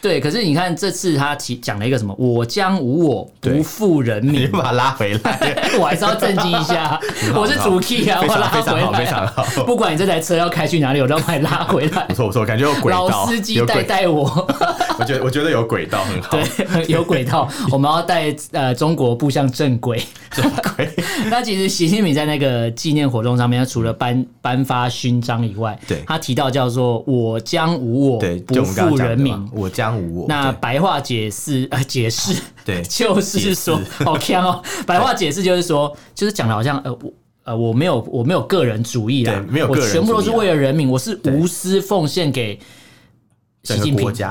对，可是你看这次他提讲了一个什么？我将无我，不负人民。你把他拉回来，我还是要震惊一下。我是主 key 啊，我拉回来。非常好，非常好。不管你这台车要开去哪里，我都要把你拉回来。不错不错，感觉有轨道。老司机带带我。我觉得我觉得有轨道很好。对，有轨道。我们要带呃中国步向正轨。正轨。那其实习近平在那个纪念活动上面，他除了颁颁发勋章以外，对，他提到叫做“我将无我，不负人民”。我将无我。那白话解释呃解释，对，就是说 好强哦。白话解释就是说，就是讲的好像呃我呃我没有我没有个人主义啦，没有，我全部都是为了人民，我是无私奉献给习近平国家。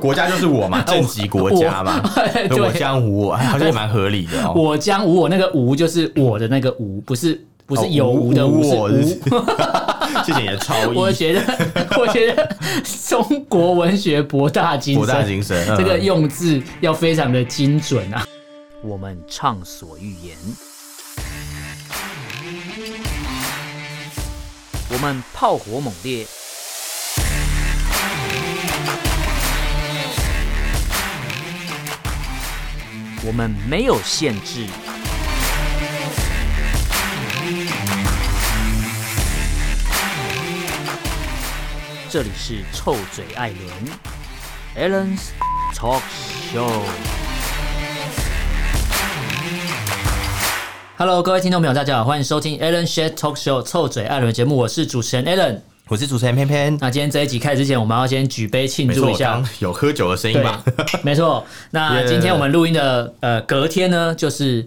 国家就是我嘛，政极国家嘛。我将无我，好像也蛮合理的。我将无我，那个无就是我的那个无，不是。不是有无的无，是无。谢谢你的超 意。我觉得，我觉得中国文学博大精深，博大精深，这个用字要非常的精准啊。我们畅所欲言，我们炮火猛烈，我们没有限制。这里是臭嘴艾伦 Allen's Talk Show。Hello，各位听众朋友，大家好，欢迎收听 Allen's Talk Show 臭嘴艾伦节目，我是主持人 Allen，我是主持人偏偏。那今天这一集开始之前，我们要先举杯庆祝一下，有喝酒的声音吧？没错。那 今天我们录音的呃隔天呢，就是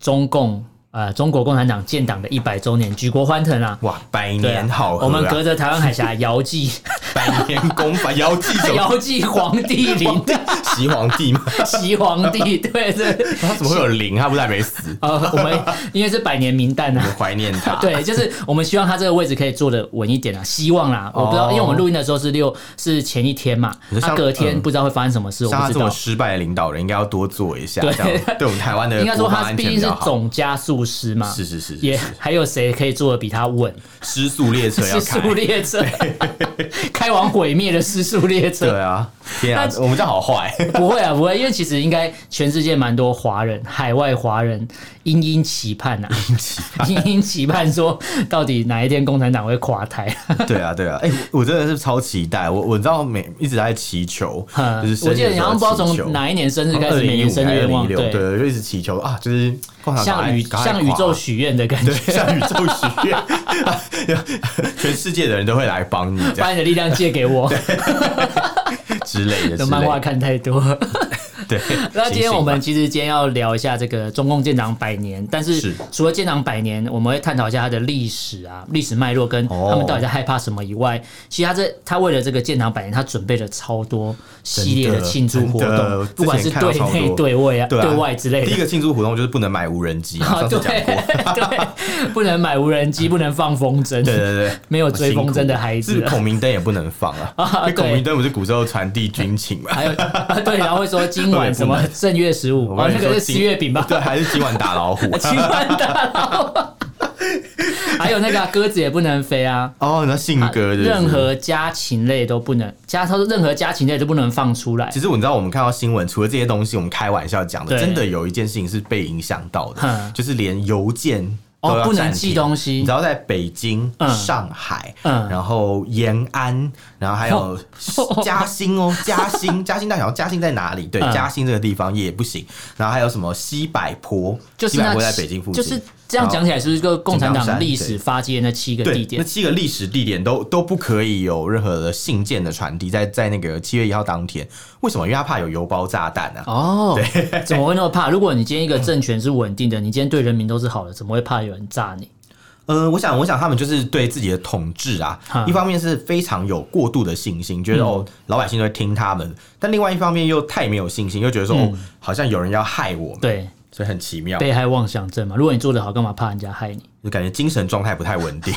中共。呃，中国共产党建党的一百周年，举国欢腾啊！哇，百年好合啊！我们隔着台湾海峡 遥祭百年功，遥祭遥祭皇帝陵，习皇帝吗？习皇帝，对对。他怎么会有灵？他不是还没死？呃，我们因为是百年名旦啊，怀念他。对，就是我们希望他这个位置可以坐的稳一点啊，希望啦。我不知道，因为我们录音的时候是六，是前一天嘛，他隔天不知道会发生什么事。我不知道。像他这么失败的领导人，应该要多做一下，对，对我们台湾的应该说他毕竟是总加速。师嘛，是是是，也还有谁可以坐的比他稳？失速列车要开，失速列车 开往毁灭的失速列车。对啊，天啊，我们这样好坏？不会啊，不会，因为其实应该全世界蛮多华人，海外华人殷殷期盼呐，殷殷期盼。说，到底哪一天共产党会垮台？对啊，对啊，哎，我真的是超期待，我我知道每一直在祈求，就是我记得你好像不知道从哪一年生日开始，每年生日愿望，对，就一直祈求啊，就是像宇像宇宙许愿的感觉，像宇宙许愿，全世界的人都会来帮你，把你的力量借给我 之类的。漫画看太多。对，那今天我们其实今天要聊一下这个中共建党百年，但是除了建党百年，我们会探讨一下它的历史啊、历史脉络跟他们到底在害怕什么以外，其实他这他为了这个建党百年，他准备了超多系列的庆祝活动，不管是对内对外啊、对外之类的。第一个庆祝活动就是不能买无人机，上次讲过，对，不能买无人机，不能放风筝，对对对，没有追风筝的孩子，孔明灯也不能放啊，因为孔明灯不是古时候传递军情嘛，还有对，然后会说今晚什么正月十五，哦，那个是七月饼吧？对，还是今晚打老虎？今晚打老虎。还有那个鸽子也不能飞啊！哦，那信鸽，任何家禽类都不能家，他说任何家禽类都不能放出来。其实我知道，我们看到新闻，除了这些东西，我们开玩笑讲的，真的有一件事情是被影响到的，就是连邮件。哦，不能寄东西。你知道在北京、上海，嗯，然后延安，然后还有嘉兴哦，嘉兴，嘉兴大小，嘉兴在哪里？对，嘉兴这个地方也不行。然后还有什么西柏坡？西柏坡在北京附近。就是这样讲起来，是不是个共产党历史发迹的那七个地点？那七个历史地点都都不可以有任何的信件的传递，在在那个七月一号当天。为什么？因为他怕有邮包炸弹啊！哦，对，怎么会那么怕？如果你今天一个政权是稳定的，你今天对人民都是好的，怎么会怕有人炸你？呃，我想，我想他们就是对自己的统治啊，一方面是非常有过度的信心，觉得哦，老百姓都会听他们；但另外一方面又太没有信心，又觉得说哦，好像有人要害我们。对。所以很奇妙，被害妄想症嘛。如果你做得好，干嘛怕人家害你？就感觉精神状态不太稳定。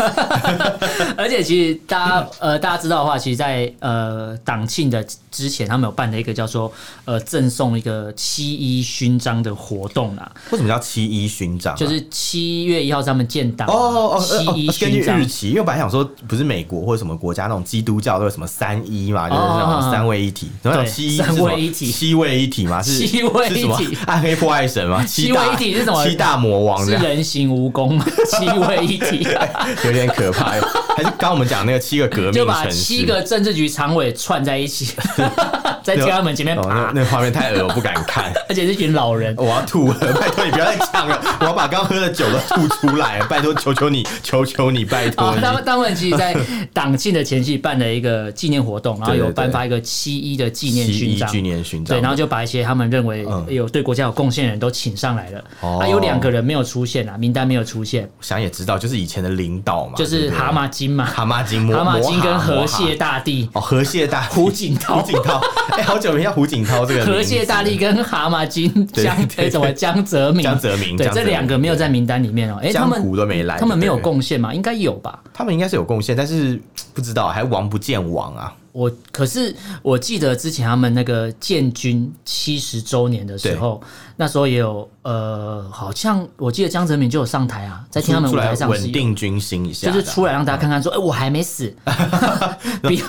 而且其实大家 呃大家知道的话，其实在，在呃党庆的之前，他们有办了一个叫做呃赠送一个七一勋章的活动啦。为什么叫七一勋章？就是七月一号他们建党哦哦哦，七一根据日期，因为我本来想说，不是美国或者什么国家那种基督教都有什么三一嘛，就是那种三位一体，然后七一三位一体，七位一体嘛，是七位一体，暗黑破坏神嘛，七位一体是什么？七大魔王是人形蜈蚣吗？七位一体。有点可怕，还是刚我们讲那个七个革命，就把七个政治局常委串在一起，在天安门前面爬，那画面太恶，我不敢看。而且是群老人，我要吐了，拜托你不要再讲了，我要把刚喝的酒都吐出来，拜托，求求你，求求你，拜托。他们他们其实，在党庆的前夕办了一个纪念活动，然后有颁发一个七一的纪念勋章，纪念勋章，对，然后就把一些他们认为有对国家有贡献的人都请上来了。啊，有两个人没有出现啊，名单没有出现。想也知道，就是以前的领导嘛，就是蛤蟆精嘛，蛤蟆精，蛤蟆精跟河蟹大帝。哦，河蟹大 胡锦涛，胡锦涛，哎，好久没叫胡锦涛这个河蟹大帝跟蛤蟆精江哎，怎么江泽民？江泽民，对，这两个没有在名单里面哦。哎，他们都没来，他们没有贡献吗？应该有吧？他们应该是有贡献，但是不知道，还王不见王啊。我可是我记得之前他们那个建军七十周年的时候，那时候也有呃，好像我记得江泽民就有上台啊，在天安门舞台上稳定军心一下，就是出来让大家看看说，哎，我还没死，你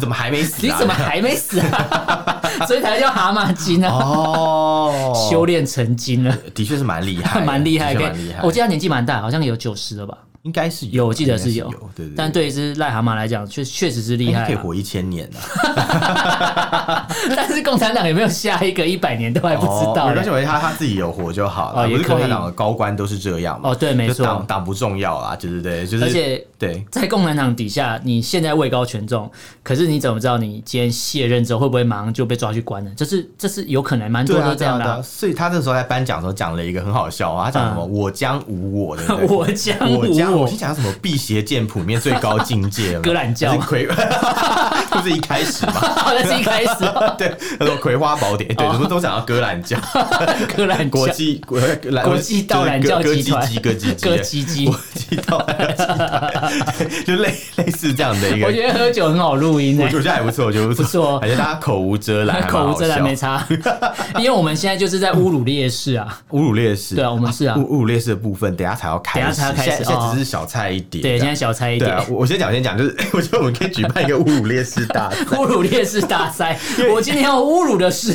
怎么还没死？你怎么还没死啊？所以才叫蛤蟆精啊！哦，修炼成精了，的确是蛮厉害，蛮厉害，蛮厉害。我记得他年纪蛮大，好像有九十了吧。应该是有，我记得是有，对对。但对一只癞蛤蟆来讲，确确实是厉害，可以活一千年呢。但是共产党有没有下一个一百年都还不知道。没关系，我觉得他他自己有活就好了。不是共产党的高官都是这样嘛？哦，对，没错，党党不重要啊，对对对，就是。而且对，在共产党底下，你现在位高权重，可是你怎么知道你今天卸任之后会不会马上就被抓去关呢？这是这是有可能，蛮多都这样的。所以他那时候在颁奖的时候讲了一个很好笑话，他讲什么？我将无我的，我将无。我先讲什么辟邪剑谱里面最高境界吗？格兰教，葵 不是一开始吗？那是一开始。对，他说《葵花宝典》，对，什么都讲到格兰教，格兰国际国国际道兰教集团，歌姬姬，歌姬姬，国际道兰集团，就类类似这样的一个。我觉得喝酒很好录音，我觉得还不错，我觉得不错，而且大家口无遮拦，口无遮拦没差，因为我们现在就是在侮辱烈士啊，侮辱烈士，对啊，我们是啊，侮侮辱烈士的部分，等下才要开始，等下才要开始，现在只是小菜一碟。对，现在小菜一碟。我 我先讲，先讲，就是 我觉得我们可以举办一个侮辱烈士大赛，侮辱烈士大赛。我今天要侮辱的是，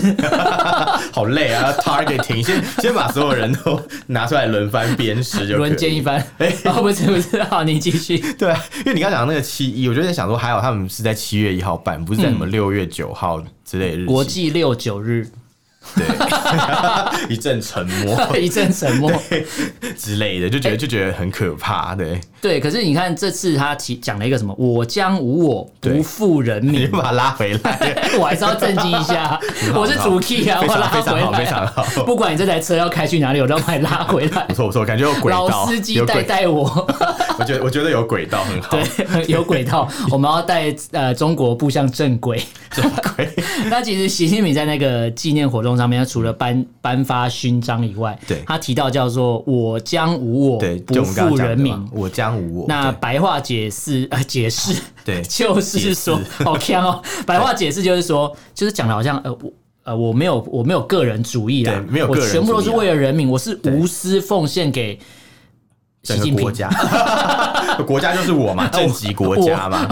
好累啊！Targeting，先先把所有人都拿出来轮番鞭尸，就轮奸一番。哎，不是不是，好，你继续。对，因为你刚刚讲的那个七一，我就在想说，还好他们是在七月一号办，不是在什么六月九号之类的日。国际六九日。对，一阵沉默，一阵沉默之类的，就觉得就觉得很可怕，对。对，可是你看这次他提讲了一个什么？我将无我，不负人民。你把他拉回来，我还是要震惊一下。我是主 key 啊，我拉回来，非常好。不管你这台车要开去哪里，我都要把你拉回来。不错不错，感觉有轨道。老司机带带我，我觉得我觉得有轨道很好。对，有轨道，我们要带呃中国步向正轨。正轨。那其实习近平在那个纪念活动上面，他除了颁颁发勋章以外，对，他提到叫做“我将无我，不负人民”，我将无我。那白话解释呃 解释对，就是说好强哦。白话解释就是说，就是讲的好像呃我呃我没有我没有个人主义啦，没有我全部都是为了人民，我是无私奉献给习近平。国家，国家就是我嘛，政极国家嘛，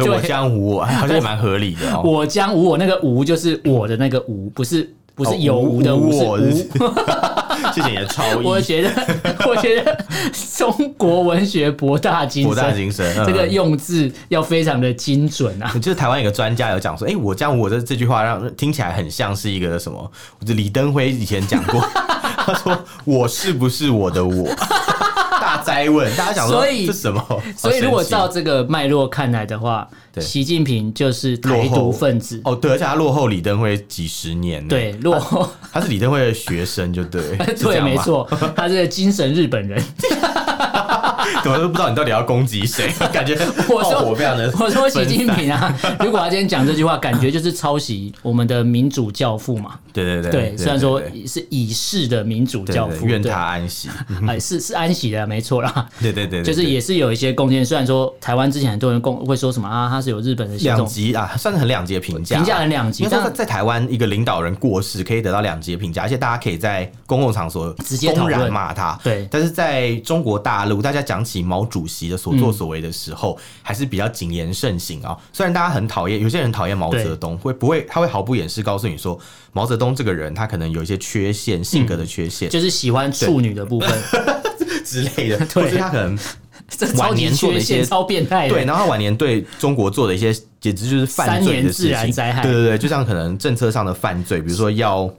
我将无我，好像也蛮合理的哦。我将无我，那个无就是我的那个无，不是。不是有无的无，是无。谢谢你的超 意。我觉得，我觉得中国文学博大精深，博大精深。这个用字要非常的精准啊！就是台湾有个专家有讲说，哎，我这样我的这句话让听起来很像是一个什么？就李登辉以前讲过，他说：“我是不是我的我？”大哉问，大家想说，所以这什么？所以如果照这个脉络看来的话。习近平就是台独分子。哦，对，而且他落后李登辉几十年，对，落后。他是李登辉的学生，就对，对，没错，他是精神日本人，怎么都不知道你到底要攻击谁，感觉我说我非常的，我说习近平啊，如果他今天讲这句话，感觉就是抄袭我们的民主教父嘛，对对对，对，虽然说是以逝的民主教父，愿他安息，哎，是是安息的，没错啦。对对对，就是也是有一些贡献。虽然说台湾之前很多人共会说什么啊，他是有日本的两极啊，算是很两极的评价，评价很两极。但是在台湾，一个领导人过世可以得到两极的评价，而且大家可以在公共场所直接公然骂他。对，但是在中国大陆，大家讲起毛主席的所作所为的时候，还是比较谨言慎行啊。虽然大家很讨厌，有些人讨厌毛泽东，会不会他会毫不掩饰告诉你说，毛泽东这个人他可能有一些缺陷，性格的缺陷，就是喜欢处女的部分 之类的，或者他可能晚年做的一些超变态，对，然后他晚年对中国做的一些简直就是犯罪的事情，对对对，就像可能政策上的犯罪，比如说要。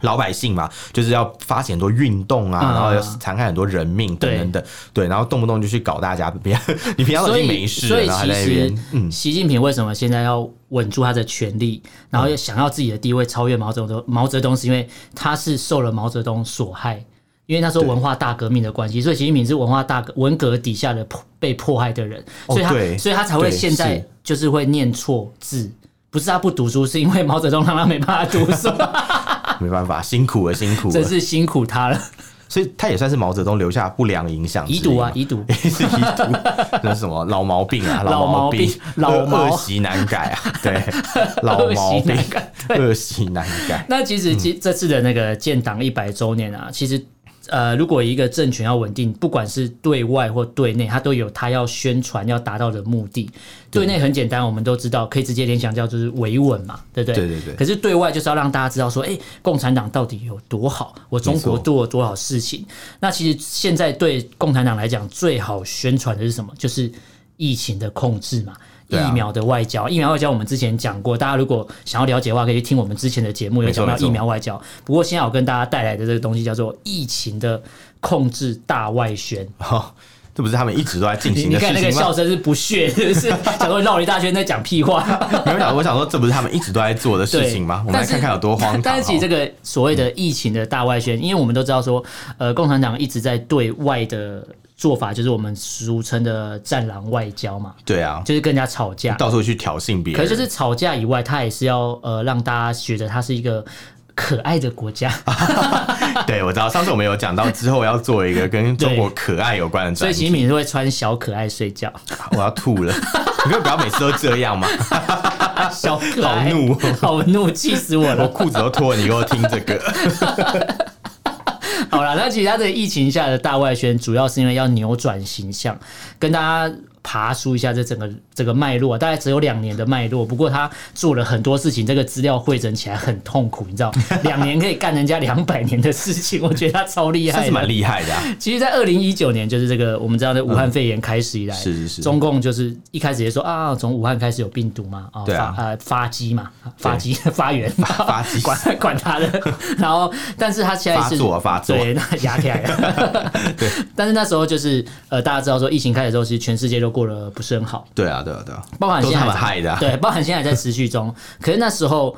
老百姓嘛，就是要发起很多运动啊，然后要残害很多人命等等等，对，然后动不动就去搞大家，别你平常都已经没事，所以其实，嗯，习近平为什么现在要稳住他的权力，然后又想要自己的地位超越毛泽东？毛泽东是因为他是受了毛泽东所害，因为那时候文化大革命的关系，所以习近平是文化大革文革底下的被迫害的人，所以他所以他才会现在就是会念错字，不是他不读书，是因为毛泽东让他没办法读书。没办法，辛苦了，辛苦了，真是辛苦他了。所以他也算是毛泽东留下不良影响，遗毒啊，遗毒是 遗毒，那是什么老毛病啊？老毛病，老恶习难改啊！对，老毛病，恶习难改。那其实，其这次的那个建党一百周年啊，其实。呃，如果一个政权要稳定，不管是对外或对内，它都有它要宣传要达到的目的。对内很简单，我们都知道，可以直接联想叫就是维稳嘛，对不对？对对对。可是对外就是要让大家知道说，哎，共产党到底有多好，我中国做了多少事情。那其实现在对共产党来讲，最好宣传的是什么？就是疫情的控制嘛。疫苗的外交，疫苗外交我们之前讲过，大家如果想要了解的话，可以去听我们之前的节目，有讲到疫苗外交。不过现在我跟大家带来的这个东西叫做疫情的控制大外宣。哦，这不是他们一直都在进行的事情吗？你看那个笑声是不屑，是不是？想说绕了一大圈在讲屁话。没有想，我想说这不是他们一直都在做的事情吗？我们来看看有多荒唐。但是其实这个所谓的疫情的大外宣，因为我们都知道说，呃，共产党一直在对外的。做法就是我们俗称的“战狼外交”嘛，对啊，就是跟人家吵架，到处去挑衅别人。可是就是吵架以外，他也是要呃让大家觉得他是一个可爱的国家。对，我知道上次我们有讲到之后要做一个跟中国可爱有关的，所以习近平是会穿小可爱睡觉。我要吐了，你可以不要每次都这样吗？小可爱，好怒，好怒，气死我了！我裤子都脱了，你给我听这个。好了，那其实他这个疫情下的大外宣，主要是因为要扭转形象，跟大家。爬梳一下这整个这个脉络，大概只有两年的脉络。不过他做了很多事情，这个资料汇整起来很痛苦，你知道？两年可以干人家两百年的事情，我觉得他超厉害，是蛮厉害的。其实，在二零一九年，就是这个我们知道的武汉肺炎开始以来，是是是，中共就是一开始也说啊，从武汉开始有病毒嘛，啊，发呃发机嘛，发机 发源发机，管管他的。然后，但是他现在是发作发作，对，那压起来了。对，但是那时候就是呃，大家知道说疫情开始之后，其实全世界都。过得不是很好，对啊，对啊，对啊，包含现在他们害的、啊，对，包含现在还在持续中。可是那时候，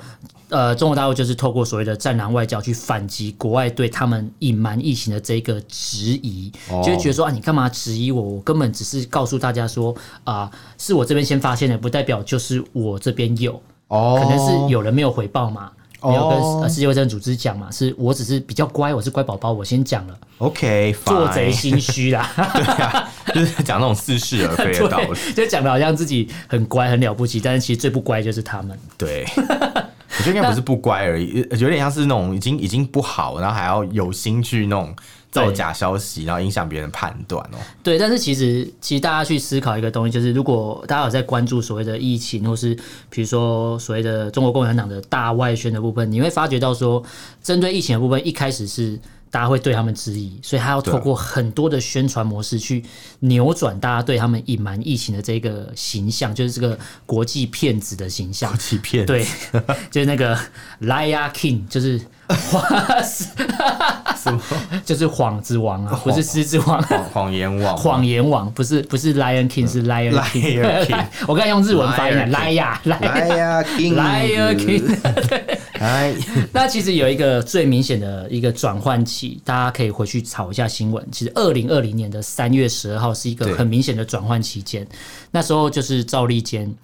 呃，中国大陆就是透过所谓的“战狼外交”去反击国外对他们隐瞒疫情的这个质疑，哦、就会觉得说啊，你干嘛质疑我？我根本只是告诉大家说啊、呃，是我这边先发现的，不代表就是我这边有，哦，可能是有人没有回报嘛。没有跟世界卫生组织讲嘛？是我只是比较乖，我是乖宝宝，我先讲了。OK，做贼心虚啦，对啊，就是讲那种似是而非的 道理，就讲的好像自己很乖很了不起，但是其实最不乖就是他们。对，我觉得应该不是不乖而已，有点像是那种已经已经不好，然后还要有心去那种。造假消息，然后影响别人判断哦。对，但是其实，其实大家去思考一个东西，就是如果大家有在关注所谓的疫情，或是比如说所谓的中国共产党的大外宣的部分，你会发觉到说，针对疫情的部分，一开始是。大家会对他们质疑，所以他要透过很多的宣传模式去扭转大家对他们隐瞒疫情的这个形象，就是这个国际骗子的形象。国际骗子，对，就是那个 Liar King，就是什么？就是幌子王啊，不是狮子王，谎言王，谎言王，不是不是 Lion King，是 Lion King。我刚才用日文发音，Liar，Liar King，Liar King。哎，那其实有一个最明显的一个转换期，大家可以回去炒一下新闻。其实二零二零年的三月十二号是一个很明显的转换期间，那时候就是赵立坚。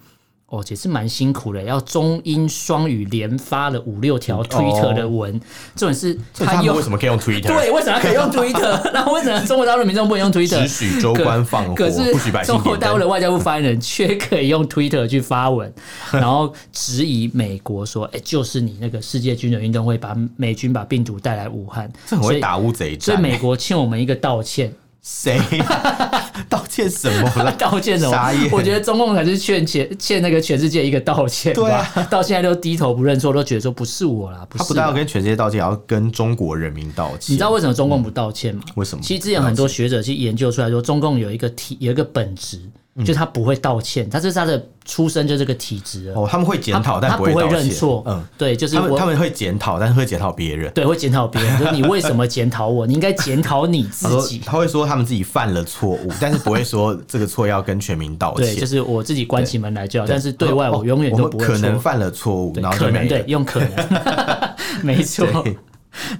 哦，也是蛮辛苦的，要中英双语连发了五六条 Twitter 的文，这种、哦、是他用他为什么可以用 Twitter？对，为什么可以用 Twitter？那为什么中国大陆民众不能用 Twitter？只许州官放火，可是不许百姓。中国大陆的外交部发言人却可以用 Twitter 去发文，然后质疑美国说：“哎、欸，就是你那个世界军人运动会把美军把病毒带来武汉，这很会打乌贼战。”所以美国欠我们一个道歉。谁 道歉什么？道歉什么？我觉得中共才是欠欠欠那个全世界一个道歉。对啊，到现在都低头不认错，都觉得说不是我啦，不是。他不但要跟全世界道歉，还要跟中国人民道歉。你知道为什么中共不道歉吗？嗯、为什么？其实之前很多学者去研究出来说，中共有一个体有一个本质。就他不会道歉，他是他的出生就这个体质哦。他们会检讨，但不会认错。嗯，对，就是他们他们会检讨，但是会检讨别人。对，会检讨别人，就是你为什么检讨我？你应该检讨你 自己。他会说他们自己犯了错误，但是不会说这个错要跟全民道歉。对，就是我自己关起门来就好，但是对外我永远都不会。可能犯了错误，然后可能对用可能，没错。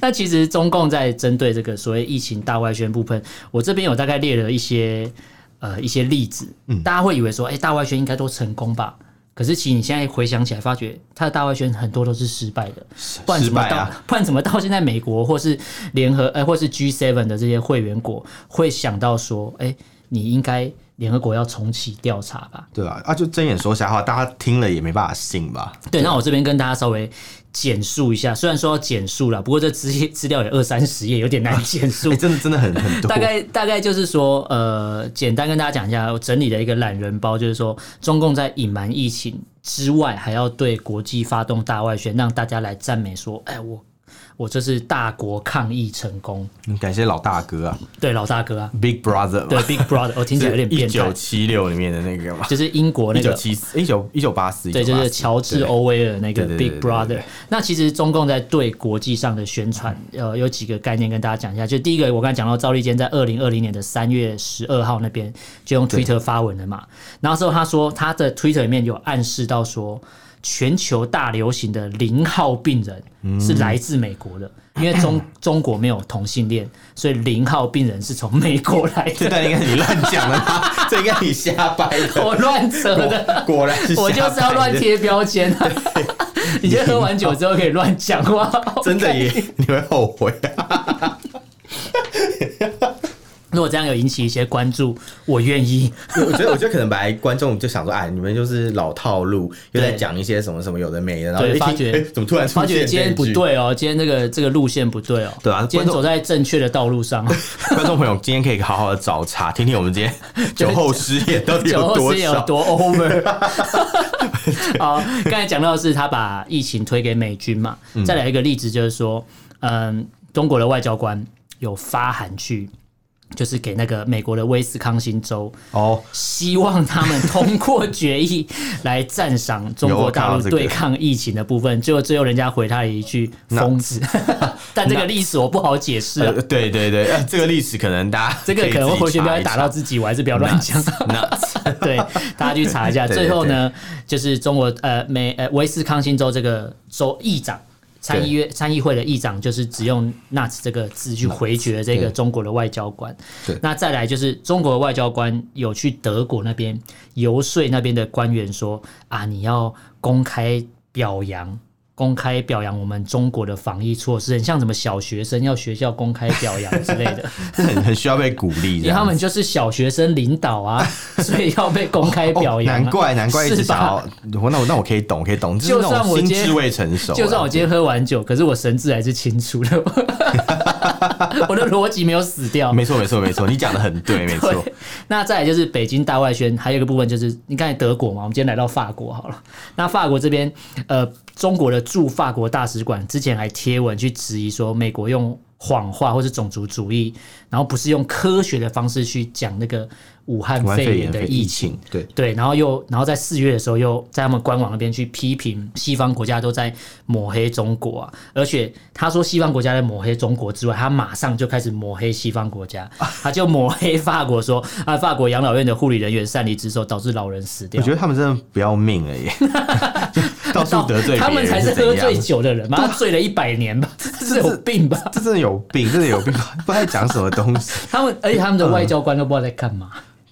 那其实中共在针对这个所谓疫情大外宣部分，我这边有大概列了一些。呃，一些例子，嗯大家会以为说，哎、欸，大外宣应该都成功吧？可是其实你现在回想起来，发觉他的大外宣很多都是失败的，不然怎么到，啊、不然怎么到现在美国或是联合，哎、欸，或是 G seven 的这些会员国会想到说，哎、欸，你应该联合国要重启调查吧？对啊，啊，就睁眼说瞎话，大家听了也没办法信吧？对，那我这边跟大家稍微。简述一下，虽然说要简述了，不过这资资料也二三十页，有点难简述。欸、真的真的很很多。大概大概就是说，呃，简单跟大家讲一下，我整理的一个懒人包，就是说，中共在隐瞒疫情之外，还要对国际发动大外宣，让大家来赞美说，哎，我。我这是大国抗疫成功，感谢老大哥啊！对，老大哥啊，Big Brother，对，Big Brother，我听起来有点 变态。一九七六里面的那个嘛，就是英国那个一九七四、一九一九八四，对，就是乔治欧威尔那个 Big Brother。那其实中共在对国际上的宣传，呃，有几个概念跟大家讲一下。就第一个，我刚才讲到赵立坚在二零二零年的三月十二号那边就用 Twitter 发文了嘛，然后之后他说他的 Twitter 里面有暗示到说。全球大流行的零号病人是来自美国的，因为中 中国没有同性恋，所以零号病人是从美国来的。这段应该你乱讲的，这应该你瞎掰的，我乱扯的。果然是，我就是要乱贴标签啊！你今天喝完酒之后可以乱讲话，真的耶，你会后悔啊。如果这样有引起一些关注，我愿意。我觉得，我觉得可能本来观众就想说，哎，你们就是老套路，又在讲一些什么什么有的没的，然后发觉怎么突然发觉今天不对哦，今天这个这个路线不对哦，对啊，今天走在正确的道路上。观众朋友，今天可以好好的找茬，听听我们今天 酒后失言到底有多少，有多 over。好，刚才讲到的是他把疫情推给美军嘛，再来一个例子就是说，嗯，中国的外交官有发函去。就是给那个美国的威斯康星州哦，希望他们通过决议来赞赏中国大陆对抗疫情的部分。结果最后人家回他了一句“疯子”，但这个历史我不好解释。对对对，这个历史可能大家 这个可能会回去不要打到自己，我还是不要乱讲。对，大家去查一下。最后呢，就是中国呃美呃威斯康星州这个州议长。参议院参议会的议长就是只用 “nuts” 这个字去回绝这个中国的外交官。那再来就是中国的外交官有去德国那边游说那边的官员说啊，你要公开表扬。公开表扬我们中国的防疫措施，很像什么小学生要学校公开表扬之类的，很 很需要被鼓励。因为他们就是小学生领导啊，所以要被公开表扬、啊哦哦。难怪难怪一直想要，我那我那我可以懂，可以懂。就算我心智未成熟，就算我今天喝完酒，可是我神智还是清楚的，我的逻辑没有死掉。没错没错没错，你讲的很对，没错。那再来就是北京大外宣，还有一个部分就是你刚才德国嘛，我们今天来到法国好了。那法国这边呃。中国的驻法国大使馆之前还贴文去质疑说，美国用谎话或是种族主义，然后不是用科学的方式去讲那个。武汉肺炎的疫情，对对，然后又然后在四月的时候，又在他们官网那边去批评西方国家都在抹黑中国啊，而且他说西方国家在抹黑中国之外，他马上就开始抹黑西方国家，他就抹黑法国说啊，法国养老院的护理人员擅离职守，导致老人死掉。我觉得他们真的不要命了耶，到处得罪，他们才是喝醉酒的人嘛，他醉了一百年吧，这是有病吧？这真的有病，真的有病，不知道在讲什么东西。他们而且他们的外交官都不知道在干嘛。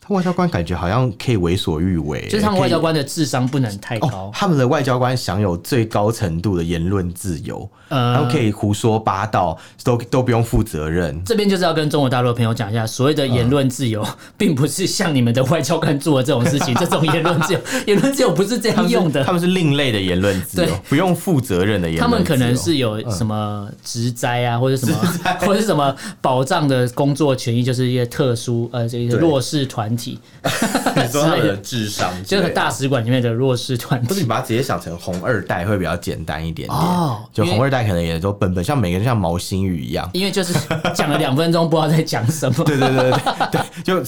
外交官感觉好像可以为所欲为，就是他们外交官的智商不能太高。哦、他们的外交官享有最高程度的言论自由，嗯，他们可以胡说八道，都都不用负责任。这边就是要跟中国大陆的朋友讲一下，所谓的言论自由，并不是像你们的外交官做的这种事情。这种言论自由，言论自由不是这样用的。他们是另类的言论自由，不用负责任的言论。他们可能是有什么职灾啊，或者什么，或者是什么保障的工作权益，就是一些特殊呃这个弱势团体。你说他们的智商，就是大使馆里面的弱势团体。不是你把它直接想成红二代会比较简单一点点。哦，就红二代可能也都本本，像每个人像毛新宇一样。因为就是讲了两分钟，不知道在讲什么。对对对对对，就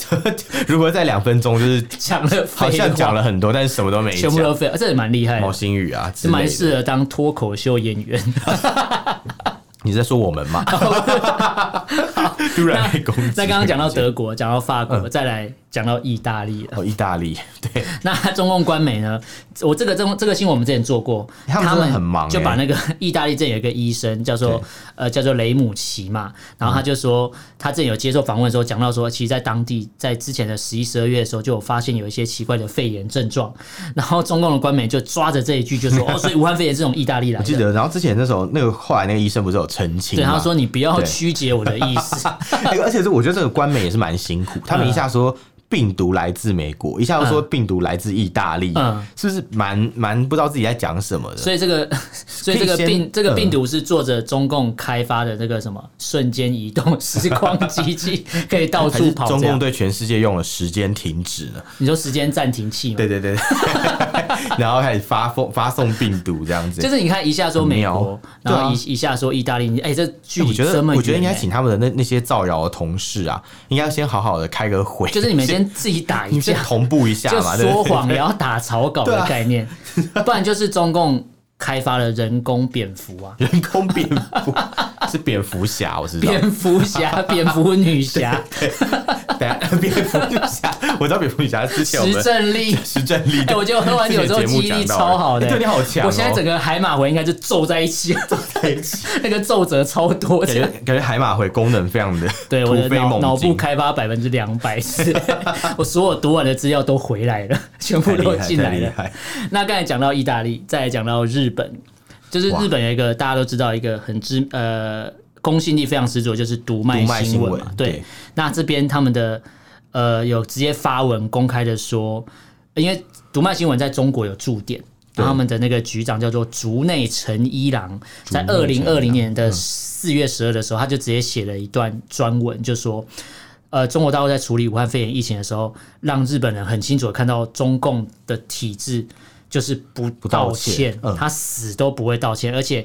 如果在两分钟就是讲了，好像讲了很多，但是什么都没讲，全部都废。这也蛮厉害。毛新宇啊，是蛮适合当脱口秀演员。你在说我们吗？突然被攻击。那刚刚讲到德国，讲到法国，再来。讲到意大利了，哦，意大利，对，那中共官媒呢？我这个中这个新闻我们之前做过，他们很忙，就把那个 意大利这有一个医生叫做呃叫做雷姆奇嘛，然后他就说他之前有接受访问的时候讲到说，其实，在当地在之前的十一、十二月的时候就有发现有一些奇怪的肺炎症状，然后中共的官媒就抓着这一句就说哦，所以武汉肺炎是从意大利来的。我记得，然后之前那时候那个后来那个医生不是有澄清，对，他说你不要曲解我的意思，而且是我觉得这个官媒也是蛮辛苦，他们一下说。病毒来自美国，一下又说病毒来自意大利，嗯，是不是蛮蛮不知道自己在讲什么的？所以这个，所以这个病这个病毒是做着中共开发的这个什么瞬间移动时光机器，可以到处跑。中共对全世界用了时间停止了？你说时间暂停器吗？对对对，然后开始发疯发送病毒这样子。就是你看一下说美国，然后一一下说意大利，哎，这距离这么远，我觉得应该请他们的那那些造谣的同事啊，应该要先好好的开个会，就是你们先。自己打一下，同步一下嘛，就说谎也要打草稿的概念，不然就是中共。开发了人工蝙蝠啊，人工蝙蝠？是蝙蝠侠，我知道。蝙蝠侠、蝙蝠女侠，对，蝙蝠女侠，我知道蝙蝠女侠之前石正丽，石正丽，哎，我觉得喝完酒之后记忆力超好的，对你好强。我现在整个海马回应该是皱在一起，皱在一起，那个皱褶超多，感觉感觉海马回功能非常的，对，我的脑脑部开发百分之两百。次，我所有读完的资料都回来了，全部都进来了。那刚才讲到意大利，再来讲到日。日本就是日本有一个大家都知道一个很知呃公信力非常十足，就是读卖新闻嘛。对，对那这边他们的呃有直接发文公开的说，因为读卖新闻在中国有驻点，对他们的那个局长叫做竹内诚一郎，在二零二零年的四月十二的时候，他就直接写了一段专文，就说呃中国大陆在处理武汉肺炎疫情的时候，让日本人很清楚的看到中共的体制。就是不道歉，他死都不会道歉，而且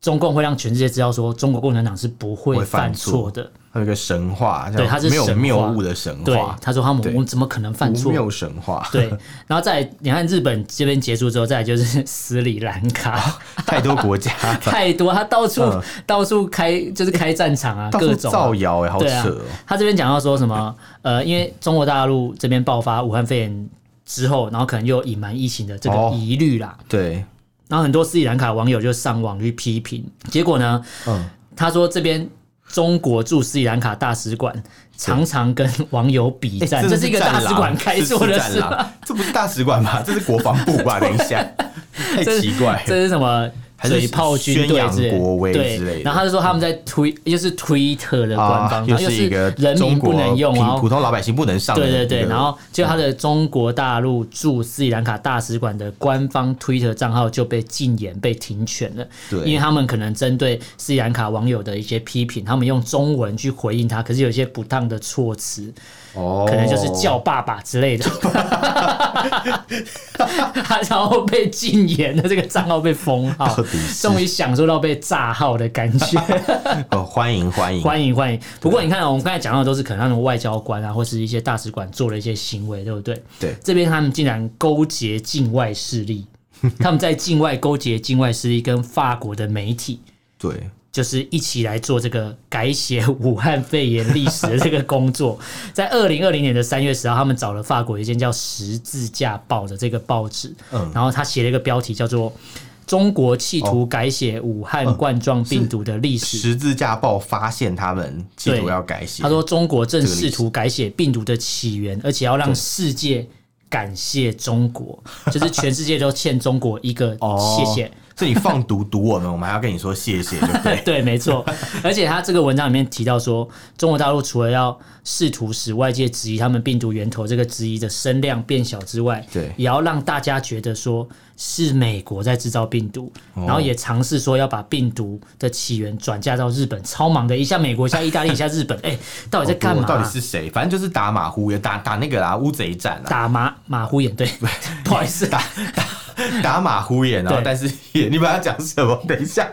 中共会让全世界知道说，中国共产党是不会犯错的。他有个神话，对，他是没有谬误的神话。对，他说他们我们怎么可能犯错？没有神话。对，然后再你看日本这边结束之后，再来就是斯里兰卡，太多国家，太多，他到处到处开就是开战场啊，各种造谣哎，好扯。他这边讲到说什么？呃，因为中国大陆这边爆发武汉肺炎。之后，然后可能又隐瞒疫情的这个疑虑啦。哦、对，然后很多斯里兰卡网友就上网去批评，结果呢，嗯，他说这边中国驻斯里兰卡大使馆常常跟网友比战，对这是一个大使馆开做的事吗？这不是大使馆吧？这是国防部吧？等一下，太奇怪，这是什么？水炮军队之类，对，然后他就说他们在推，就是推特的官方，又是一个人民不能用，然后普通老百姓不能上。对对对，然后就他的中国大陆驻斯里兰卡大使馆的官方推特账号就被禁言、被停权了。对，因为他们可能针对斯里兰卡网友的一些批评，他们用中文去回应他，可是有一些不当的措辞。哦，可能就是叫爸爸之类的，然后被禁言的这个账号被封号，终于享受到被炸号的感觉。哦，欢迎欢迎欢迎欢迎！不过你看，我们刚才讲到的都是可能那种外交官啊，或是一些大使馆做了一些行为，对不对？对，这边他们竟然勾结境外势力，他们在境外勾结境外势力，跟法国的媒体，对。就是一起来做这个改写武汉肺炎历史的这个工作，在二零二零年的三月十号，他们找了法国一间叫《十字架报》的这个报纸，嗯，然后他写了一个标题叫做“中国企图改写武汉冠状病毒的历史。十字架报发现他们企图要改写。他说中国正试图改写病毒的起源，而且要让世界感谢中国，就是全世界都欠中国一个 谢谢。是你放毒毒我们，我们还要跟你说谢谢，对不对？对，没错。而且他这个文章里面提到说，中国大陆除了要试图使外界质疑他们病毒源头这个质疑的声量变小之外，对，也要让大家觉得说是美国在制造病毒，然后也尝试说要把病毒的起源转嫁到日本。超忙的，一下美国，一下意大利，一下日本，哎，到底在干嘛？到底是谁？反正就是打马虎眼，打打那个啊乌贼战啊，打马马虎眼，对，不好意思，打 打。打马虎眼啊！但是也你把它讲什么？等一下，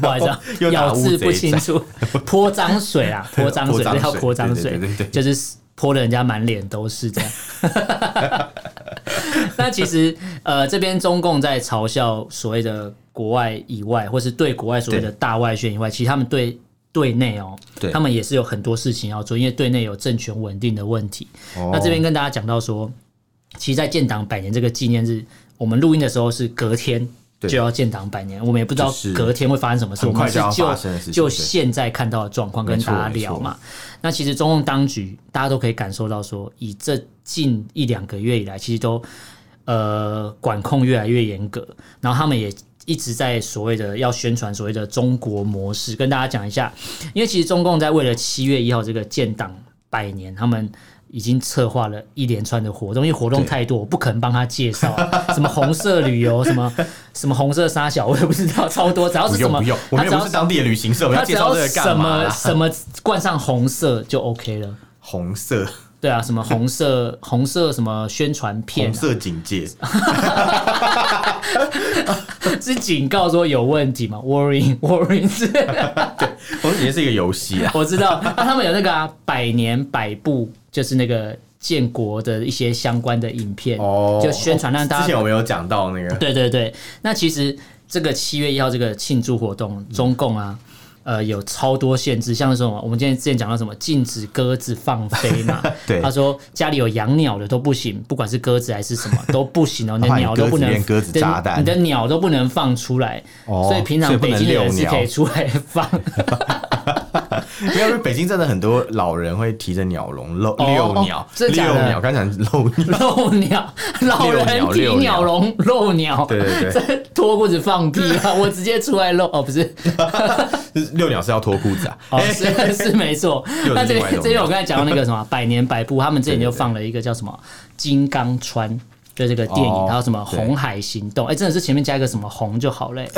不好意思，啊咬字不清楚。泼脏水啊！泼脏水，要泼脏水，就是泼的人家满脸都是这样。那其实 呃，这边中共在嘲笑所谓的国外以外，或是对国外所谓的大外宣以外，其实他们对对内哦，他们也是有很多事情要做，因为对内有政权稳定的问题。那这边跟大家讲到说。其实，在建党百年这个纪念日，我们录音的时候是隔天就要建党百年，我们也不知道隔天会发生什么事，我们是就就现在看到的状况跟大家聊嘛。那其实中共当局大家都可以感受到，说以这近一两个月以来，其实都呃管控越来越严格，然后他们也一直在所谓的要宣传所谓的中国模式，跟大家讲一下。因为其实中共在为了七月一号这个建党百年，他们。已经策划了一连串的活动，因为活动太多，我不可能帮他介绍 什么红色旅游，什么什么红色沙小，我也不知道，超多，只要是什么，我们又不是当地的旅行社，我要介绍这个干嘛？什么冠上红色就 OK 了，红色，对啊，什么红色 红色什么宣传片，红色警戒，是警告说有问题吗？Warning Warning 是，对，红色警戒是一个游戏啊，我知道，那他们有那个啊，百年百部。就是那个建国的一些相关的影片，哦，就宣传让大家。之前我们有讲到那个，对对对。那其实这个七月一号这个庆祝活动，中共啊，呃，有超多限制，像是什么，我们今天之前讲到什么，禁止鸽子放飞嘛。对。他说家里有养鸟的都不行，不管是鸽子还是什么都不行哦，你的 鸟都不能，鸽子炸弹，你的鸟都不能放出来。哦。所以平常北京的人是可以出来放。因为北京真的很多老人会提着鸟笼遛遛鸟，遛鸟，刚才漏漏鸟，老人提鸟笼 遛鸟，对对对，脱裤子放屁啊！我直接出来遛哦，不是，遛鸟是要脱裤子啊？哦，是是没错。那这边这边我刚才讲到那个什么百年百部，他们之前就放了一个叫什么《金刚川》。就这个电影，还有什么《红海行动》？哎，真的是前面加一个什么“红”就好嘞。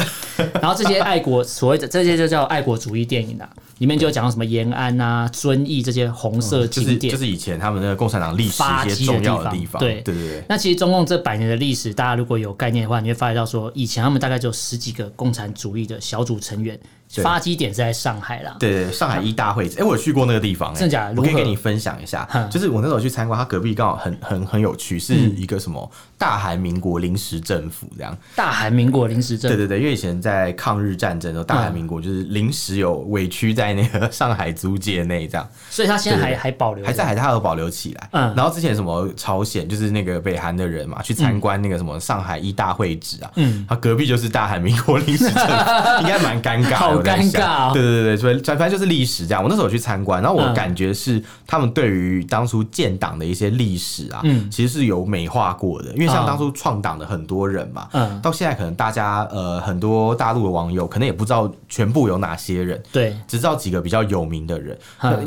然后这些爱国所谓的这些就叫爱国主义电影啦，里面就讲到什么延安啊、遵义这些红色景点，就是以前他们那个共产党历史一些重要的地方。对对对。那其实中共这百年的历史，大家如果有概念的话，你会发现到说，以前他们大概就十几个共产主义的小组成员。发基点是在上海啦，对对，上海一大会址，哎，我有去过那个地方，真的假的？我可以给你分享一下，就是我那时候去参观，它隔壁刚好很很很有趣，是一个什么大韩民国临时政府这样。大韩民国临时政府，对对对，因为以前在抗日战争的时候，大韩民国就是临时有委屈在那个上海租界内这样，所以他现在还还保留，还在还他有保留起来。嗯，然后之前什么朝鲜，就是那个北韩的人嘛，去参观那个什么上海一大会址啊，嗯，他隔壁就是大韩民国临时政府，应该蛮尴尬，好尴尬。对对对，所以反正就是历史这样。我那时候有去参观，然后我感觉是他们对于当初建党的一些历史啊，嗯，其实是有美化过的。因为像当初创党的很多人嘛，嗯，到现在可能大家呃很多大陆的网友可能也不知道全部有哪些人，对，只知道几个比较有名的人。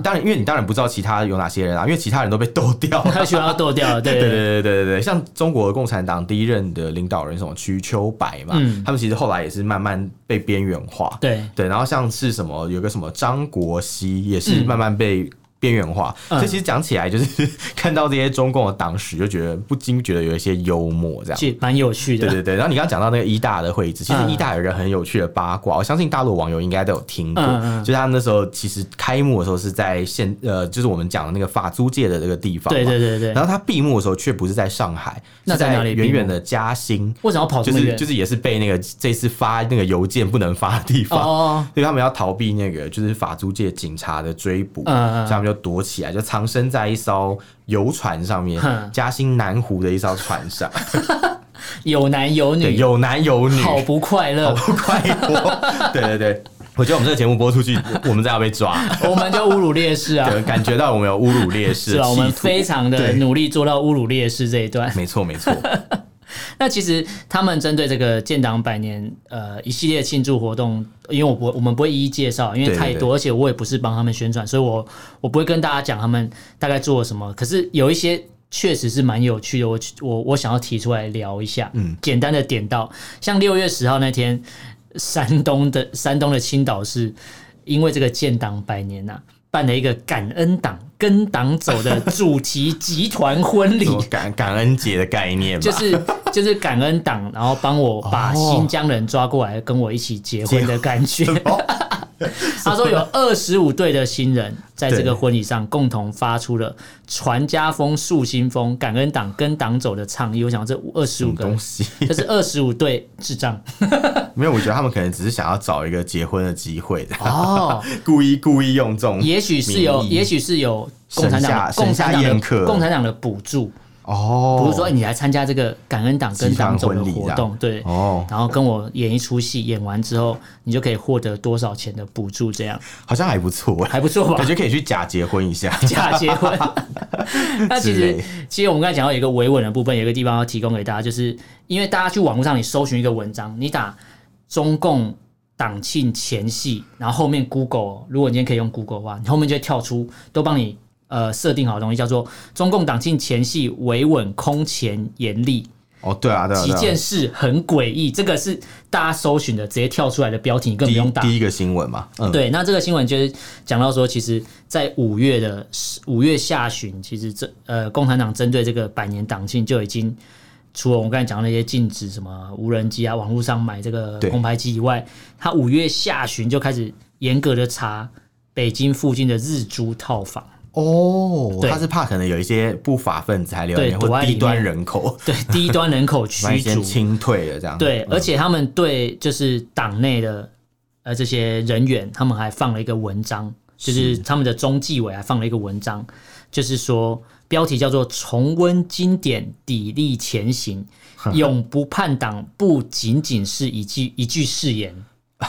当然，因为你当然不知道其他有哪些人啊，因为其他人都被斗掉，他喜欢要斗掉。对对对对对对，像中国的共产党第一任的领导人什么瞿秋白嘛，他们其实后来也是慢慢被边缘化。对对，然后像是什么。有个什么张国熙也是慢慢被边缘化，嗯、所以其实讲起来就是 看到这些中共的党史，就觉得不禁觉得有一些幽默，这样，蛮有趣的。对对对，然后你刚刚讲到那个一大的会议，其实一大有一个很有趣的八卦，我相信大陆网友应该都有听过，嗯、就是他们那时候其实开幕的时候是在现呃，就是我们讲的那个法租界的这个地方，对对对对。然后他闭幕的时候却不是在上海，那在哪里？远远的嘉兴，为什么要跑？就是就是也是被那个这次发那个邮件不能发的地方，哦，所以他们要逃避那个就是法租界警察的追捕，嗯，所以他们就躲起来就。藏身在一艘游船上面，嘉兴南湖的一艘船上。有男有女，有男有女，好不快乐，好不快活。对对对。我觉得我们这个节目播出去，我们再要被抓，我们就侮辱烈士啊！感觉到我们有侮辱烈士，是啊，我们非常的努力做到侮辱烈士这一段。没错，没错。那其实他们针对这个建党百年呃一系列庆祝活动，因为我不我们不会一一介绍，因为太多，而且我也不是帮他们宣传，所以我我不会跟大家讲他们大概做了什么。可是有一些确实是蛮有趣的，我我我想要提出来聊一下。嗯，简单的点到，像六月十号那天。山东的山东的青岛市，因为这个建党百年呐、啊，办了一个感恩党跟党走的主题集团婚礼，感感恩节的概念，就是就是感恩党，然后帮我把新疆人抓过来跟我一起结婚的感觉。他说有二十五对的新人在这个婚礼上共同发出了“传家风、树新风、感恩党跟党走”的倡议。我想这二十五个东西，这是二十五对智障。没有，我觉得他们可能只是想要找一个结婚的机会的哦，故意故意用这种，也许是有，也许是有共产党、共产党的共产党的补助。哦，不是说你来参加这个感恩党跟党总的活动，对，哦，然后跟我演一出戏，演完之后你就可以获得多少钱的补助，这样。好像还不错，还不错吧？感觉可以去假结婚一下，假结婚。那其实，其实我们刚才讲到有一个维稳的部分，有一个地方要提供给大家，就是因为大家去网络上你搜寻一个文章，你打中共党庆前夕，然后后面 Google，如果你今天可以用 Google 的话，你后面就会跳出都帮你。呃，设定好的东西叫做中共党庆前夕维稳空前严厉哦，对啊，对啊，几件事很诡异，这个是大家搜寻的直接跳出来的标题，你更不用打第一个新闻嘛。嗯，对，那这个新闻就是讲到说，其实，在五月的五月下旬，其实这呃，共产党针对这个百年党庆就已经除了我们刚才讲的那些禁止什么无人机啊、网络上买这个空拍机以外，他五月下旬就开始严格的查北京附近的日租套房。哦，他是怕可能有一些不法分子还留言，或低端人口，对低端人口驱逐、清退了这样。对，而且他们对就是党内的呃这些人员，他们还放了一个文章，就是他们的中纪委还放了一个文章，就是说标题叫做“重温经典，砥砺前行，永不叛党”，不仅仅是一句一句誓言。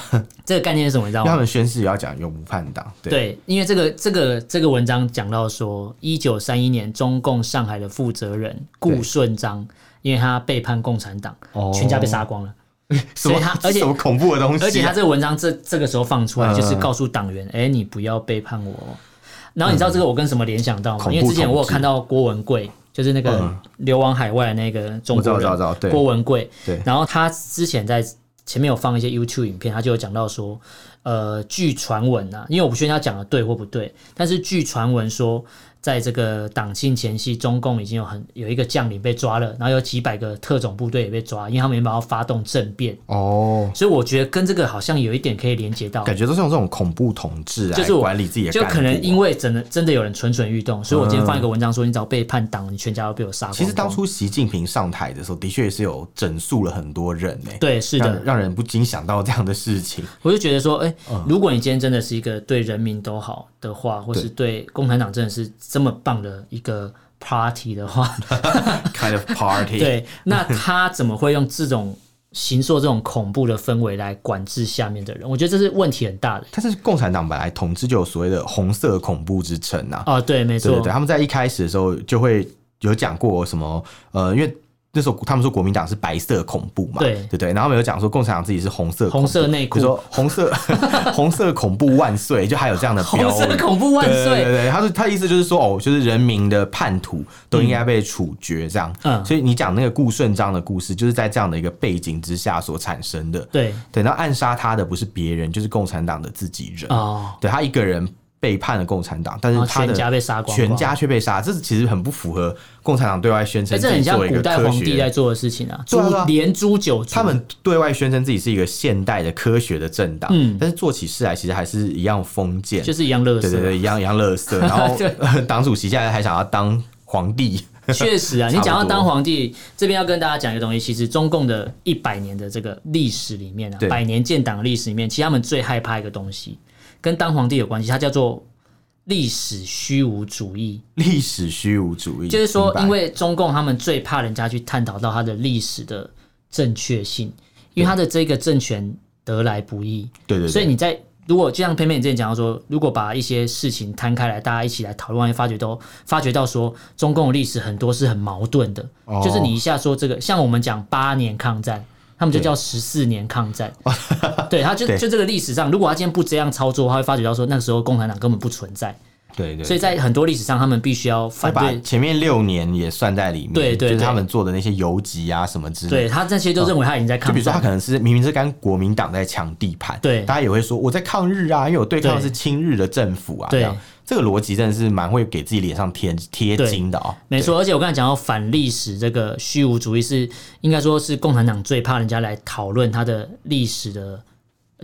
这个概念是什么？你知道吗？他们宣誓也要讲永不叛党。对，对，因为这个这个这个文章讲到说，一九三一年中共上海的负责人顾顺章，因为他背叛共产党，全家被杀光了。所以他而且什么恐怖的东西？而且他这个文章这这个时候放出来，就是告诉党员：哎，你不要背叛我。然后你知道这个我跟什么联想到吗？因为之前我有看到郭文贵，就是那个流亡海外的那个中国人，郭文贵。对，然后他之前在。前面有放一些 YouTube 影片，他就有讲到说，呃，据传闻啊，因为我不确定他讲的对或不对，但是据传闻说。在这个党庆前夕，中共已经有很有一个将领被抓了，然后有几百个特种部队也被抓，因为他们原本要发动政变哦。所以我觉得跟这个好像有一点可以连接到，感觉都是用这种恐怖统治来管理自己的，就可能因为真的真的有人蠢蠢欲动，所以我今天放一个文章说，你只要背叛党，你全家都被我杀光光。其实当初习近平上台的时候，的确也是有整肃了很多人呢。对，是的，让人不禁想到这样的事情。我就觉得说，哎，如果你今天真的是一个对人民都好的话，或是对共产党真的是这么棒的。一个 party 的话，kind of party，对，那他怎么会用这种形塑这种恐怖的氛围来管制下面的人？我觉得这是问题很大的。但是共产党本来统治就有所谓的红色恐怖之城呐。哦，对，没错，对，对，他们在一开始的时候就会有讲过什么，呃，因为。那时候他们说国民党是白色恐怖嘛，对。对对，然后没有讲说共产党自己是红色红色内裤，说红色 红色恐怖万岁，就还有这样的标语，红色恐怖万岁，对对对，他说他的意思就是说哦，就是人民的叛徒都应该被处决这样，嗯，所以你讲那个顾顺章的故事，就是在这样的一个背景之下所产生的，对。对，那暗杀他的不是别人，就是共产党的自己人。哦，对他一个人。背叛了共产党，但是他的全家被杀光，全家却被杀，这是其实很不符合共产党对外宣称。这很像古代皇帝在做的事情啊，诛连诛九族。他们对外宣称自己是一个现代的科学的政党，嗯，但是做起事来其实还是一样封建，就是一样垃圾，对对对，一样一样垃圾。然后 党主席现在还想要当皇帝，确实啊，你讲到当皇帝，这边要跟大家讲一个东西，其实中共的一百年的这个历史里面啊，百年建党的历史里面，其实他们最害怕一个东西。跟当皇帝有关系，它叫做历史虚无主义。历史虚无主义，就是说，因为中共他们最怕人家去探讨到他的历史的正确性，因为他的这个政权得来不易。对对，对。所以你在如果就像偏偏你之前讲到说，如果把一些事情摊开来，大家一起来讨论，会发觉都发觉到说，中共的历史很多是很矛盾的。哦。就是你一下说这个，像我们讲八年抗战。他们就叫十四年抗战，对，他就就这个历史上，如果他今天不这样操作，他会发觉到说那个时候共产党根本不存在，对对，所以在很多历史上，他们必须要反对前面六年也算在里面，对对，就是他们做的那些游击啊什么之类的，对他这些都认为他已经在抗战，就比如说他可能是明明是跟国民党在抢地盘，对，大家也会说我在抗日啊，因为我对抗的是亲日的政府啊，这样。这个逻辑真的是蛮会给自己脸上贴贴金的哦。没错，而且我刚才讲到反历史这个虚无主义，是应该说是共产党最怕人家来讨论他的历史的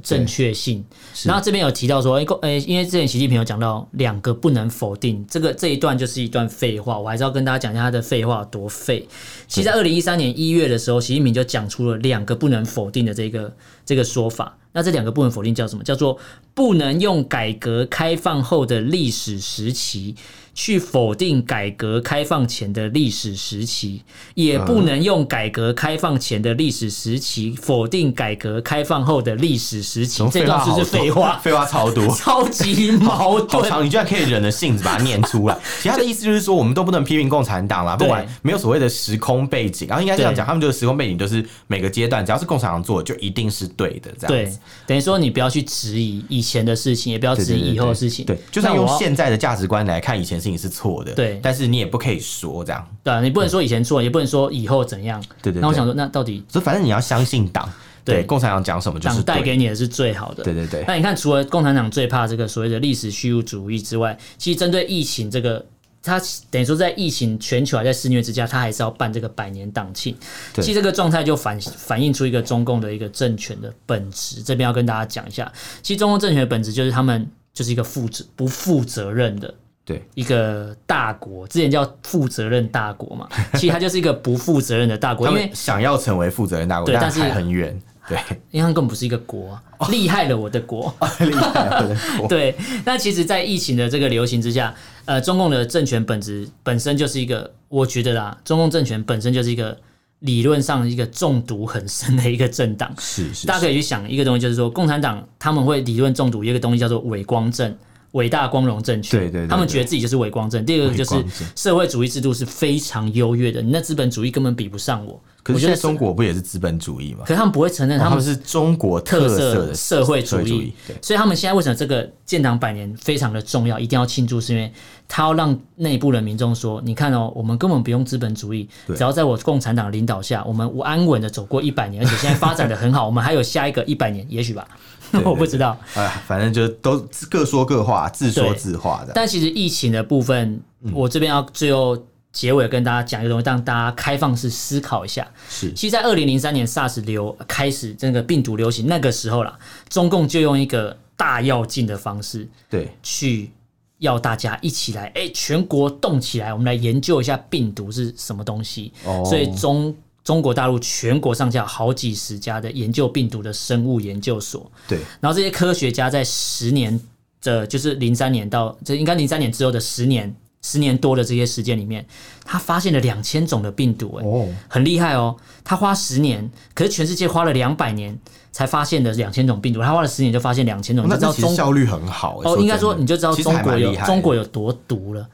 正确性。然后这边有提到说，哎，哎，因为之前习近平有讲到两个不能否定，这个这一段就是一段废话，我还是要跟大家讲一下他的废话有多废。其实，在二零一三年一月的时候，习近平就讲出了两个不能否定的这个这个说法。那这两个不能否定叫什么？叫做不能用改革开放后的历史时期。去否定改革开放前的历史时期，也不能用改革开放前的历史时期否定改革开放后的历史时期。这段是废话，废话超多，超级矛盾。好长，你居然可以忍着性子把它念出来。其他的意思就是说，我们都不能批评共产党啦，不管没有所谓的时空背景，然后应该这样讲，他们就是时空背景，就是每个阶段只要是共产党做，就一定是对的。这样对，等于说你不要去质疑以前的事情，也不要质疑以后的事情。对，就算用现在的价值观来看以前事情是错的，对，但是你也不可以说这样，对啊，你不能说以前错，也不能说以后怎样，对对。那我想说，那到底，所以反正你要相信党，对，共产党讲什么就是党带给你的是最好的，对对对。那你看，除了共产党最怕这个所谓的历史虚无主义之外，其实针对疫情这个，他等于说在疫情全球还在肆虐之下，他还是要办这个百年党庆。其实这个状态就反反映出一个中共的一个政权的本质，这边要跟大家讲一下。其实中共政权的本质就是他们就是一个负责不负责任的。对一个大国，之前叫负责任大国嘛，其实它就是一个不负责任的大国，因为想要成为负责任大国，对，但是还很远，对，因为它根本不是一个国，厉害了我的国，厉害了我的国，对。那其实，在疫情的这个流行之下，呃，中共的政权本质本身就是一个，我觉得啦，中共政权本身就是一个理论上一个中毒很深的一个政党，是是，大家可以去想一个东西，就是说，共产党他们会理论中毒一个东西叫做伪光正。伟大光荣政权，对对对，他们觉得自己就是伟光正。第二个就是社会主义制度是非常优越的，你那资本主义根本比不上我。可是现在中国不也是资本主义吗？可是他们不会承认，他们是中国特色的社会主义。所以他们现在为什么这个建党百年非常的重要，一定要庆祝？是因为他要让内部的民众说：你看哦，我们根本不用资本主义，只要在我共产党领导下，我们安稳的走过一百年，而且现在发展的很好，我们还有下一个一百年，也许吧。我不知道，哎，反正就都各说各话，自说自话的。但其实疫情的部分，嗯、我这边要最后结尾跟大家讲一个东西，让大家开放式思考一下。是，其实，在二零零三年 SARS 流开始这个病毒流行那个时候啦，中共就用一个大跃进的方式，对，去要大家一起来，哎，全国动起来，我们来研究一下病毒是什么东西。哦，所以中。中国大陆全国上下好几十家的研究病毒的生物研究所，对，然后这些科学家在十年的，就是零三年到这应该零三年之后的十年，十年多的这些时间里面，他发现了两千种的病毒，哎，哦，很厉害哦。他花十年，可是全世界花了两百年才发现的两千种病毒，他花了十年就发现两千种，你知道中效率很好哦，应该说你就知道中国有中国有多毒了。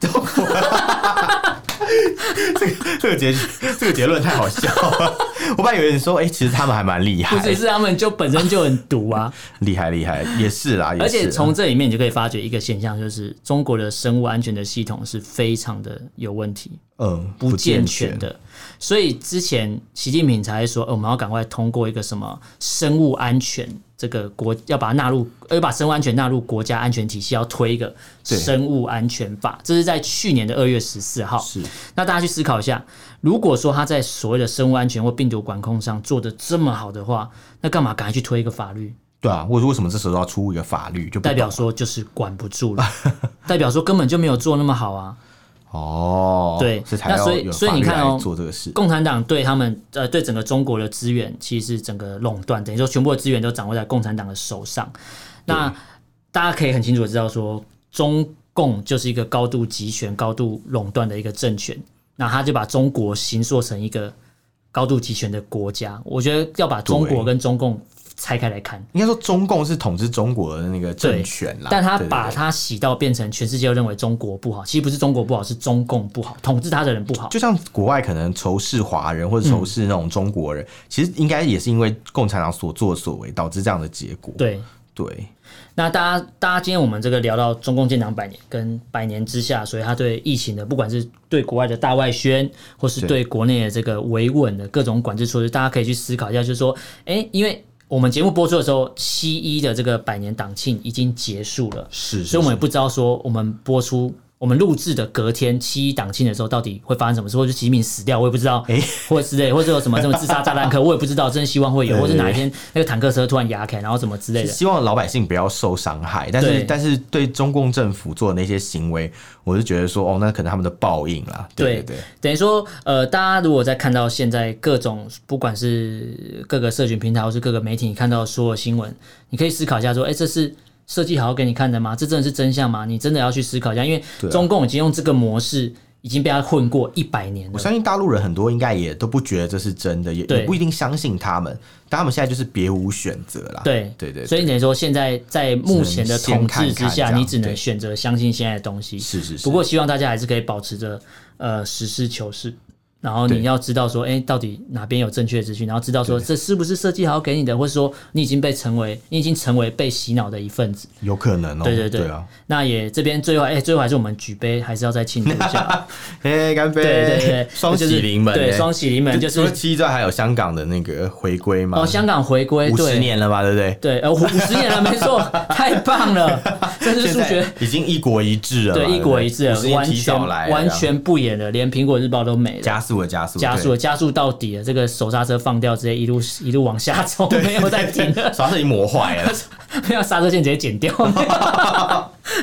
这个这个结这个结论太好笑了，我本来以为你说，哎、欸，其实他们还蛮厉害，不是，是他们就本身就很毒啊，厉害厉害，也是啦，也是。啦，而且从这里面你就可以发觉一个现象，就是中国的生物安全的系统是非常的有问题，嗯，不健全的。所以之前习近平才说，我们要赶快通过一个什么生物安全这个国，要把它纳入，要把生物安全纳入国家安全体系，要推一个生物安全法。这是在去年的二月十四号。是，那大家去思考一下，如果说他在所谓的生物安全或病毒管控上做的这么好的话，那干嘛赶快去推一个法律？对啊，或者为什么这时候要出一个法律？就代表说就是管不住了，代表说根本就没有做那么好啊。哦，对，那所以所以你看哦，做这个事，共产党对他们呃对整个中国的资源，其实是整个垄断，等于说全部的资源都掌握在共产党的手上。那大家可以很清楚的知道说，中共就是一个高度集权、高度垄断的一个政权，那他就把中国形塑成一个高度集权的国家。我觉得要把中国跟中共。拆开来看，应该说中共是统治中国的那个政权啦，但他把它洗到变成全世界都认为中国不好，其实不是中国不好，是中共不好，统治他的人不好。就像国外可能仇视华人或者仇视那种中国人，嗯、其实应该也是因为共产党所作所为导致这样的结果。对对，那大家大家今天我们这个聊到中共建党百年跟百年之下，所以他对疫情的不管是对国外的大外宣，或是对国内的这个维稳的各种管制措施，大家可以去思考一下，就是说，哎、欸，因为。我们节目播出的时候，七一的这个百年党庆已经结束了，是，是，是，所以我们也不知道说我们播出。我们录制的隔天七一党庆的时候，到底会发生什么事？或者习近平死掉，我也不知道。或者之类，或者有什么什么自杀炸弹客，我也不知道。真的希望会有，或者哪一天那个坦克车突然压开，然后什么之类的。希望老百姓不要受伤害，但是但是对中共政府做的那些行为，我是觉得说，哦，那可能他们的报应啦。对对，对，等于说，呃，大家如果在看到现在各种，不管是各个社群平台，或是各个媒体，你看到所有新闻，你可以思考一下，说，哎、欸，这是。设计好好给你看的吗？这真的是真相吗？你真的要去思考一下，因为中共已经用这个模式已经被他混过一百年了。我相信大陆人很多应该也都不觉得这是真的，也也不一定相信他们。但他们现在就是别无选择了。对对对，所以等于说现在在目前的统治之下，你只能选择相信现在的东西。是是是。不过希望大家还是可以保持着呃实事求是。然后你要知道说，哎、欸，到底哪边有正确的资讯？然后知道说，这是不是设计好给你的，或者说你已经被成为，你已经成为被洗脑的一份子？有可能哦。对对对，对啊。那也这边最后，哎、欸，最后还是我们举杯，还是要再庆祝一下。哎，干杯！对对对，双喜临门。对，双喜临门就是。除了七之外，还有香港的那个回归嘛？哦，香港回归五十年了吧？对不对？对，呃，五十年了，没错，太棒了，这是数学已经一国一制了。对，一国一制了，完全完全不演了，连苹果日报都没了，加速了，加速，加速。加速到底了，这个手刹车放掉，直接一路一路往下冲，没有再停了。手刹车已经磨坏了，没有刹车线直接剪掉，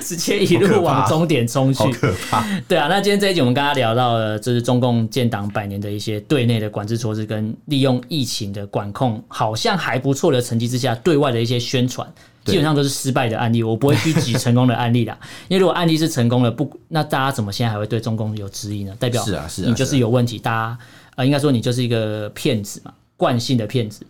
直接一路往终点冲去。可怕！对啊，那今天这一集我们刚刚聊到了，就是中共建党百年的一些对内的管制措施，跟利用疫情的管控好像还不错的成绩之下，对外的一些宣传。基本上都是失败的案例，我不会去举成功的案例啦。因为如果案例是成功的，不，那大家怎么现在还会对中共有质疑呢？代表是啊，是啊，你就是有问题。大家呃，应该说你就是一个骗子嘛，惯性的骗子，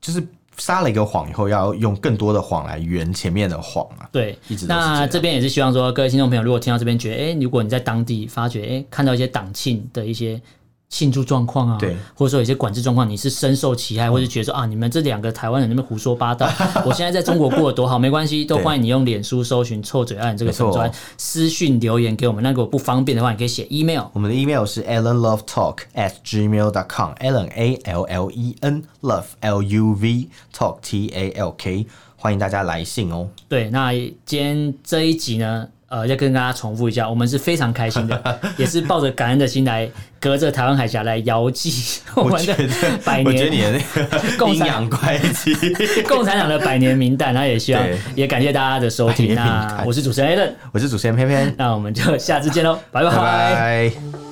就是撒了一个谎以后，要用更多的谎来圆前面的谎啊。对，一直那这边也是希望说，各位听众朋友，如果听到这边觉得，哎、欸，如果你在当地发觉，哎、欸，看到一些党庆的一些。庆祝状况啊，对，或者说有些管制状况，你是深受其害，或者觉得说啊，你们这两个台湾人那边胡说八道，我现在在中国过得多好，没关系，都欢迎你用脸书搜寻“臭嘴案”这个粉专私讯留言给我们。那如果不方便的话，你可以写 email，我们的 email 是 allenlovetalk at gmail dot com，allen a l l e n love l u v talk t a l k，欢迎大家来信哦。对，那今天这一集呢？呃，要跟大家重复一下，我们是非常开心的，也是抱着感恩的心来隔着台湾海峡来遥祭 我们的百年。我觉得你的 阴阳怪气，共产党的百年名单，然后也希望也感谢大家的收听。那我是主持人 Allen，我是主持人偏偏，那我们就下次见喽，拜拜。